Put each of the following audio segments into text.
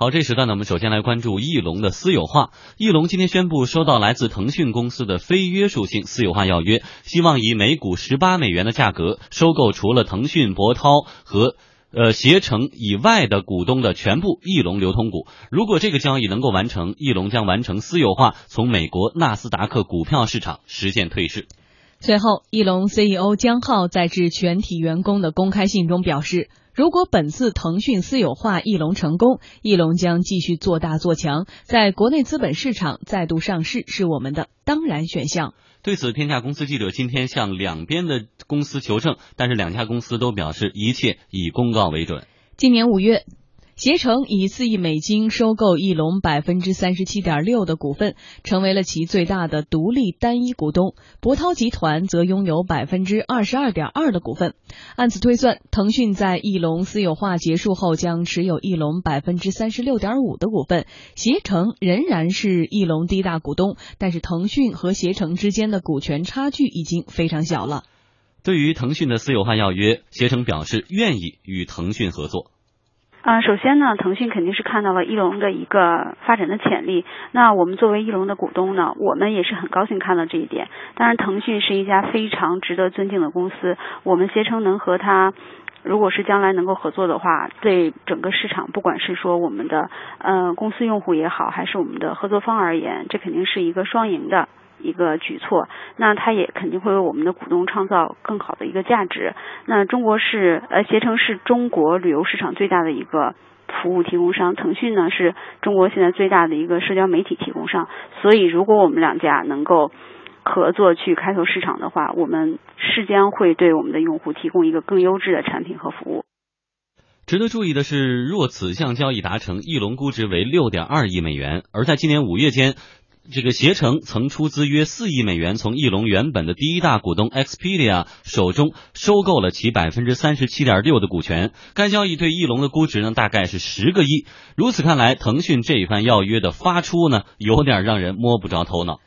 好，这时段呢，我们首先来关注翼龙的私有化。翼龙今天宣布收到来自腾讯公司的非约束性私有化要约，希望以每股十八美元的价格收购除了腾讯、博涛和呃携程以外的股东的全部翼龙流通股。如果这个交易能够完成，翼龙将完成私有化，从美国纳斯达克股票市场实现退市。随后，翼龙 CEO 江浩在致全体员工的公开信中表示。如果本次腾讯私有化翼龙成功，翼龙将继续做大做强，在国内资本市场再度上市是我们的当然选项。对此，天下公司记者今天向两边的公司求证，但是两家公司都表示一切以公告为准。今年五月。携程以四亿美金收购翼龙百分之三十七点六的股份，成为了其最大的独立单一股东。博涛集团则拥有百分之二十二点二的股份。按此推算，腾讯在翼龙私有化结束后将持有翼龙百分之三十六点五的股份。携程仍然是翼龙第一大股东，但是腾讯和携程之间的股权差距已经非常小了。对于腾讯的私有化要约，携程表示愿意与腾讯合作。啊，首先呢，腾讯肯定是看到了翼龙的一个发展的潜力。那我们作为翼龙的股东呢，我们也是很高兴看到这一点。当然，腾讯是一家非常值得尊敬的公司，我们携程能和它，如果是将来能够合作的话，对整个市场，不管是说我们的呃公司用户也好，还是我们的合作方而言，这肯定是一个双赢的。一个举措，那它也肯定会为我们的股东创造更好的一个价值。那中国是呃携程是中国旅游市场最大的一个服务提供商，腾讯呢是中国现在最大的一个社交媒体提供商。所以，如果我们两家能够合作去开拓市场的话，我们是将会对我们的用户提供一个更优质的产品和服务。值得注意的是，若此项交易达成，翼龙估值为六点二亿美元，而在今年五月间。这个携程曾出资约四亿美元，从翼龙原本的第一大股东 Expedia 手中收购了其百分之三十七点六的股权。该交易对翼龙的估值呢，大概是十个亿。如此看来，腾讯这一番要约的发出呢，有点让人摸不着头脑。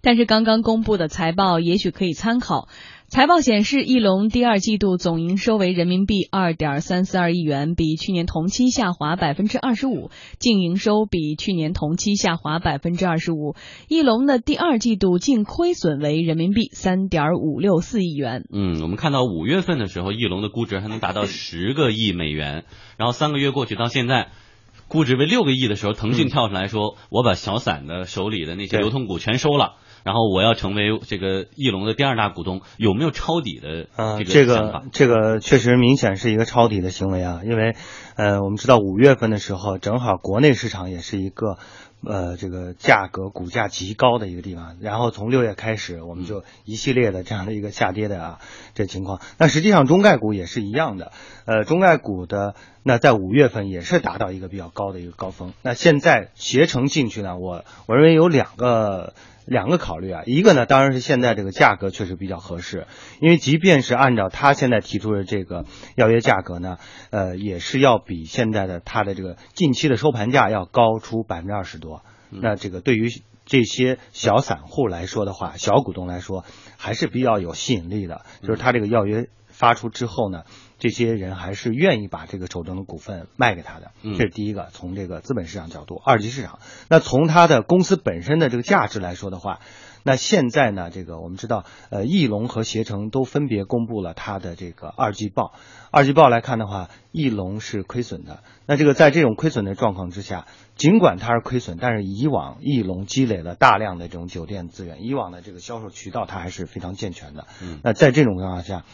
但是刚刚公布的财报也许可以参考。财报显示，翼龙第二季度总营收为人民币二点三四二亿元，比去年同期下滑百分之二十五；净营收比去年同期下滑百分之二十五。翼龙的第二季度净亏损为人民币三点五六四亿元。嗯，我们看到五月份的时候，翼龙的估值还能达到十个亿美元，然后三个月过去到现在，估值为六个亿的时候，腾讯跳出来说：“我把小散的手里的那些流通股全收了。”然后我要成为这个翼龙的第二大股东，有没有抄底的这个想法？这个这个确实明显是一个抄底的行为啊！因为，呃，我们知道五月份的时候，正好国内市场也是一个，呃，这个价格股价极高的一个地方。然后从六月开始，我们就一系列的这样的一个下跌的啊这情况。那实际上中概股也是一样的，呃，中概股的那在五月份也是达到一个比较高的一个高峰。那现在携程进去呢，我我认为有两个。两个考虑啊，一个呢，当然是现在这个价格确实比较合适，因为即便是按照他现在提出的这个要约价格呢，呃，也是要比现在的他的这个近期的收盘价要高出百分之二十多。那这个对于这些小散户来说的话，小股东来说还是比较有吸引力的，就是他这个要约发出之后呢。这些人还是愿意把这个手中的股份卖给他的，这是第一个。从这个资本市场角度，二级市场。那从他的公司本身的这个价值来说的话，那现在呢，这个我们知道，呃，翼龙和携程都分别公布了它的这个二季报。二季报来看的话，翼龙是亏损的。那这个在这种亏损的状况之下，尽管它是亏损，但是以往翼龙积累了大量的这种酒店资源，以往的这个销售渠道它还是非常健全的。嗯，那在这种情况下。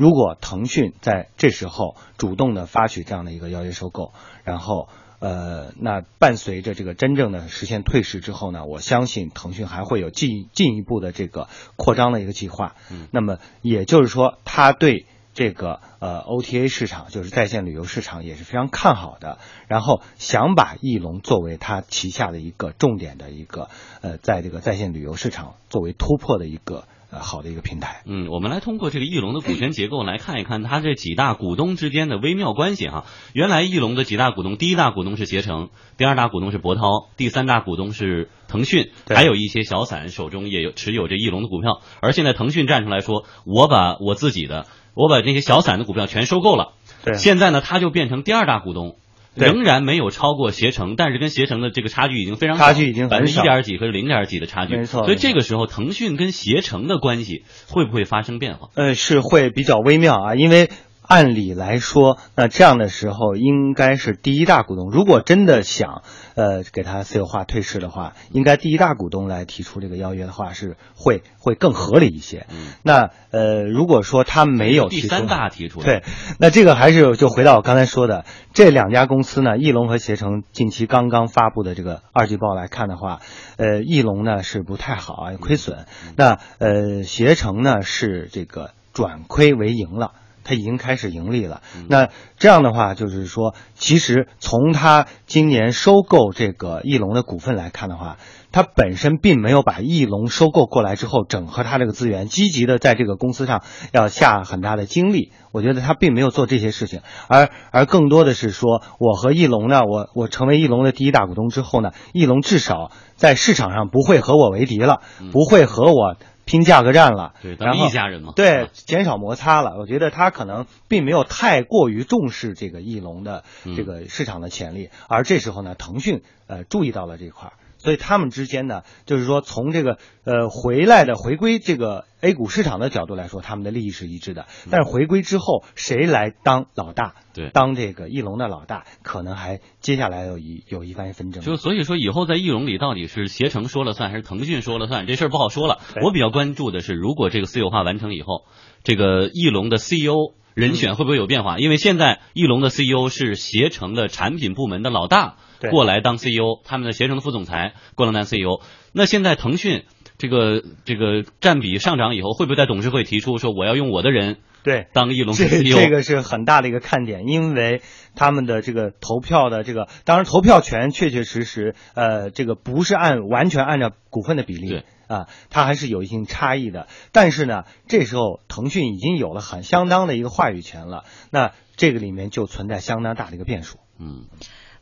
如果腾讯在这时候主动的发起这样的一个邀约收购，然后呃，那伴随着这个真正的实现退市之后呢，我相信腾讯还会有进进一步的这个扩张的一个计划。嗯，那么也就是说，他对这个呃 OTA 市场，就是在线旅游市场也是非常看好的，然后想把翼龙作为他旗下的一个重点的一个呃，在这个在线旅游市场作为突破的一个。呃，好的一个平台。嗯，我们来通过这个翼龙的股权结构来看一看它这几大股东之间的微妙关系哈。原来翼龙的几大股东，第一大股东是携程，第二大股东是博涛，第三大股东是腾讯，还有一些小散手中也有持有着翼龙的股票。而现在腾讯站出来说，我把我自己的，我把那些小散的股票全收购了。对。现在呢，它就变成第二大股东。仍然没有超过携程，但是跟携程的这个差距已经非常差距已经百分之一点几和零点几的差距，没错所以这个时候腾讯跟携程的关系会不会发生变化？呃，是会比较微妙啊，因为按理来说，那这样的时候应该是第一大股东。如果真的想呃给他私有化退市的话，应该第一大股东来提出这个邀约的话，是会会更合理一些。嗯那呃，如果说他没有提出，第三大提出来，对，那这个还是就回到我刚才说的，这两家公司呢，翼龙和携程近期刚刚发布的这个二季报来看的话，呃，翼龙呢是不太好啊，亏损，那呃，携程呢是这个转亏为盈了。它已经开始盈利了，那这样的话，就是说，其实从它今年收购这个翼龙的股份来看的话，它本身并没有把翼龙收购过来之后整合它这个资源，积极的在这个公司上要下很大的精力。我觉得他并没有做这些事情，而而更多的是说，我和翼龙呢，我我成为翼龙的第一大股东之后呢，翼龙至少在市场上不会和我为敌了，不会和我。拼价格战了，对，咱们然后一家人嘛，对，减少摩擦了。我觉得他可能并没有太过于重视这个翼龙的这个市场的潜力，而这时候呢，腾讯呃注意到了这块儿，所以他们之间呢，就是说从这个呃回来的回归这个 A 股市场的角度来说，他们的利益是一致的。但是回归之后，谁来当老大？对当这个翼龙的老大，可能还接下来有一有一番纷争。就所以说，以后在翼龙里到底是携程说了算还是腾讯说了算，这事儿不好说了。我比较关注的是，如果这个私有化完成以后，这个翼龙的 CEO 人选会不会有变化？因为现在翼龙的 CEO 是携程的产品部门的老大对过来当 CEO，他们的携程的副总裁过来当 CEO。那现在腾讯这个这个占比上涨以后，会不会在董事会提出说我要用我的人对，当翼龙的 E 这 CEO？这个是很大的一个看点，因为他们的这个投票的这个，当然投票权确确实实，呃，这个不是按完全按照股份的比例对啊，它还是有一定差异的。但是呢，这时候腾讯已经有了很相当的一个话语权了，那这个里面就存在相当大的一个变数。嗯。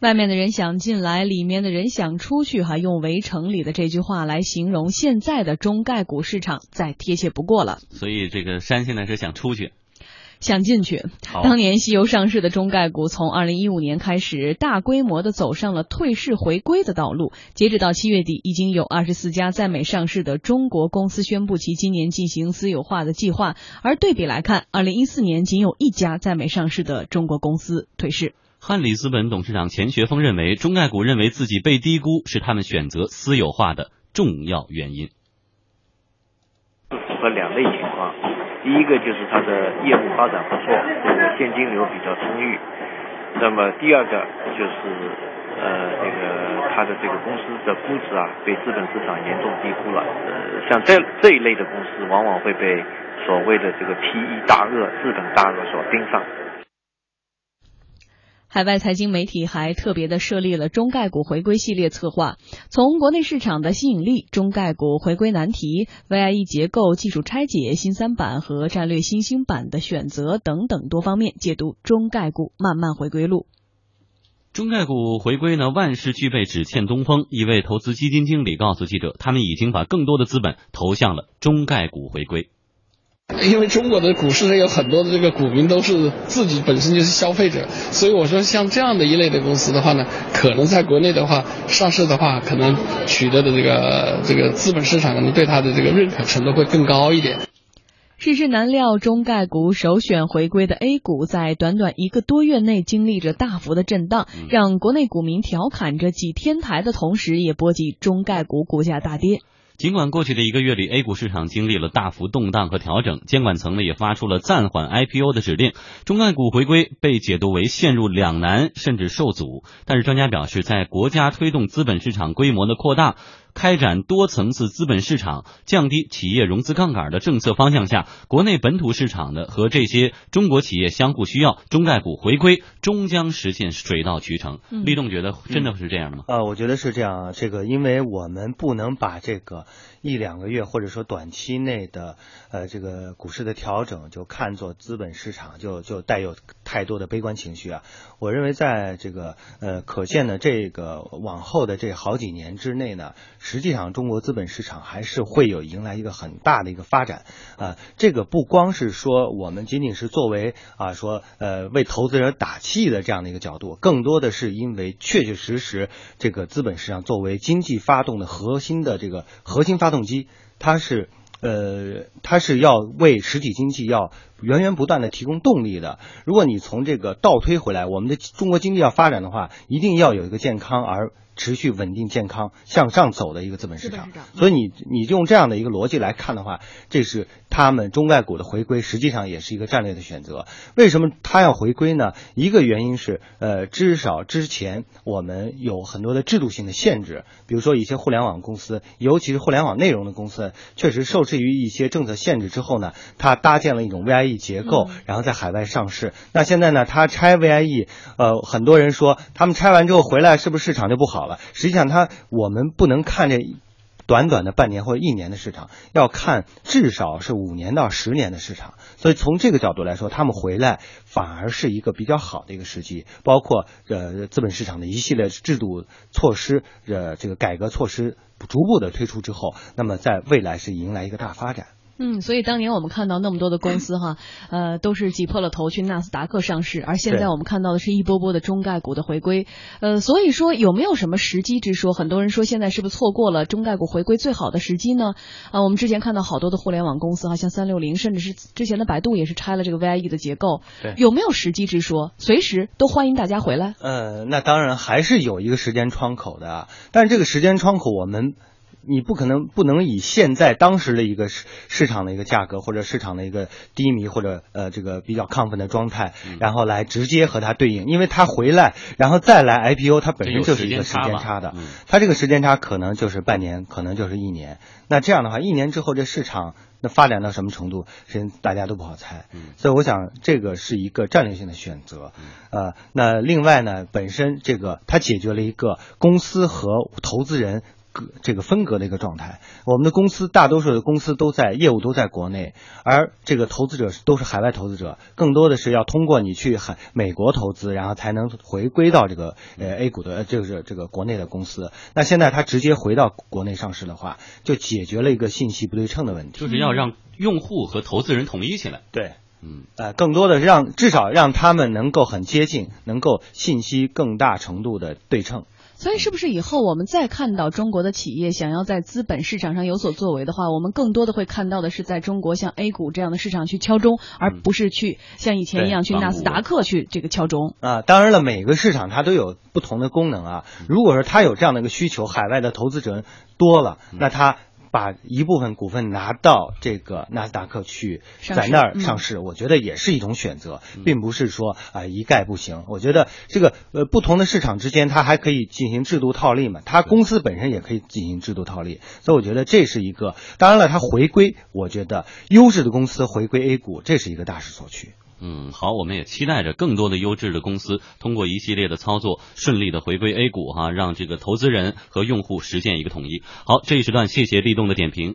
外面的人想进来，里面的人想出去，哈，用《围城》里的这句话来形容现在的中概股市场，再贴切不过了。所以这个山现在是想出去，想进去。当年西游上市的中概股，从二零一五年开始，大规模的走上了退市回归的道路。截止到七月底，已经有二十四家在美上市的中国公司宣布其今年进行私有化的计划。而对比来看，二零一四年仅有一家在美上市的中国公司退市。汉里资本董事长钱学峰认为，中概股认为自己被低估是他们选择私有化的重要原因。符合两类情况，第一个就是它的业务发展不错，现金流比较充裕。那么第二个就是呃这个它的这个公司的估值啊被资本市场严重低估了。呃，像这这一类的公司往往会被所谓的这个 PE 大鳄、资本大鳄所盯上。海外财经媒体还特别的设立了中概股回归系列策划，从国内市场的吸引力、中概股回归难题、VIE 结构、技术拆解、新三板和战略新兴板的选择等等多方面解读中概股慢慢回归路。中概股回归呢，万事俱备，只欠东风。一位投资基金经理告诉记者，他们已经把更多的资本投向了中概股回归。因为中国的股市上有很多的这个股民都是自己本身就是消费者，所以我说像这样的一类的公司的话呢，可能在国内的话上市的话，可能取得的这个这个资本市场可能对它的这个认可程度会更高一点。世事难料，中概股首选回归的 A 股，在短短一个多月内经历着大幅的震荡，让国内股民调侃着几天台的同时，也波及中概股股价大跌。尽管过去的一个月里，A 股市场经历了大幅动荡和调整，监管层呢也发出了暂缓 IPO 的指令，中概股回归被解读为陷入两难甚至受阻。但是专家表示，在国家推动资本市场规模的扩大、开展多层次资本市场、降低企业融资杠杆的政策方向下，国内本土市场的和这些中国企业相互需要，中概股回归终将实现水到渠成。嗯立栋觉得真的是这样吗？呃，我觉得是这样啊，这个因为我们不能把这个一两个月或者说短期内的呃这个股市的调整就看作资本市场就就带有太多的悲观情绪啊。我认为在这个呃可见的这个往后的这好几年之内呢，实际上中国资本市场还是会有迎来一个很大的一个发展啊。这个不光是说我们仅仅是作为啊说呃为投资人打气的这样的一个角度，更多的是因为确确实实这个资本市场作为经济发动的核心的这个核心发动机，它是。呃，它是要为实体经济要源源不断的提供动力的。如果你从这个倒推回来，我们的中国经济要发展的话，一定要有一个健康而。持续稳定健康向上走的一个资本市场，所以你你用这样的一个逻辑来看的话，这是他们中概股的回归，实际上也是一个战略的选择。为什么它要回归呢？一个原因是，呃，至少之前我们有很多的制度性的限制，比如说一些互联网公司，尤其是互联网内容的公司，确实受制于一些政策限制之后呢，它搭建了一种 VIE 结构，然后在海外上市。那现在呢，它拆 VIE，呃，很多人说他们拆完之后回来是不是市场就不好？实际上，它我们不能看这短短的半年或者一年的市场，要看至少是五年到十年的市场。所以从这个角度来说，他们回来反而是一个比较好的一个时机。包括呃资本市场的一系列制度措施，呃这个改革措施逐步的推出之后，那么在未来是迎来一个大发展。嗯，所以当年我们看到那么多的公司哈，呃，都是挤破了头去纳斯达克上市，而现在我们看到的是一波波的中概股的回归，呃，所以说有没有什么时机之说？很多人说现在是不是错过了中概股回归最好的时机呢？啊，我们之前看到好多的互联网公司哈，像三六零，甚至是之前的百度也是拆了这个 VIE 的结构，对，有没有时机之说？随时都欢迎大家回来。呃，那当然还是有一个时间窗口的，但是这个时间窗口我们。你不可能不能以现在当时的一个市市场的一个价格或者市场的一个低迷或者呃这个比较亢奋的状态，然后来直接和它对应，因为它回来然后再来 IPO，它本身就是一个时间差的，它这个时间差可能就是半年，可能就是一年。那这样的话，一年之后这市场那发展到什么程度，实大家都不好猜。所以我想这个是一个战略性的选择。呃，那另外呢，本身这个它解决了一个公司和投资人。这个分隔的一个状态，我们的公司大多数的公司都在业务都在国内，而这个投资者都是海外投资者，更多的是要通过你去海美国投资，然后才能回归到这个呃 A 股的，就是这个国内的公司。那现在他直接回到国内上市的话，就解决了一个信息不对称的问题，就是要让用户和投资人统一起来。对，嗯，呃，更多的让至少让他们能够很接近，能够信息更大程度的对称。所以，是不是以后我们再看到中国的企业想要在资本市场上有所作为的话，我们更多的会看到的是在中国像 A 股这样的市场去敲钟，而不是去像以前一样去纳斯达克去这个敲钟啊？当然了，每个市场它都有不同的功能啊。如果说它有这样的一个需求，海外的投资者多了，那它。把一部分股份拿到这个纳斯达克去，在那儿上市，我觉得也是一种选择，并不是说啊一概不行。我觉得这个呃不同的市场之间，它还可以进行制度套利嘛，它公司本身也可以进行制度套利，所以我觉得这是一个。当然了，它回归，我觉得优质的公司回归 A 股，这是一个大势所趋。嗯，好，我们也期待着更多的优质的公司通过一系列的操作，顺利的回归 A 股哈，让这个投资人和用户实现一个统一。好，这一时段谢谢立栋的点评。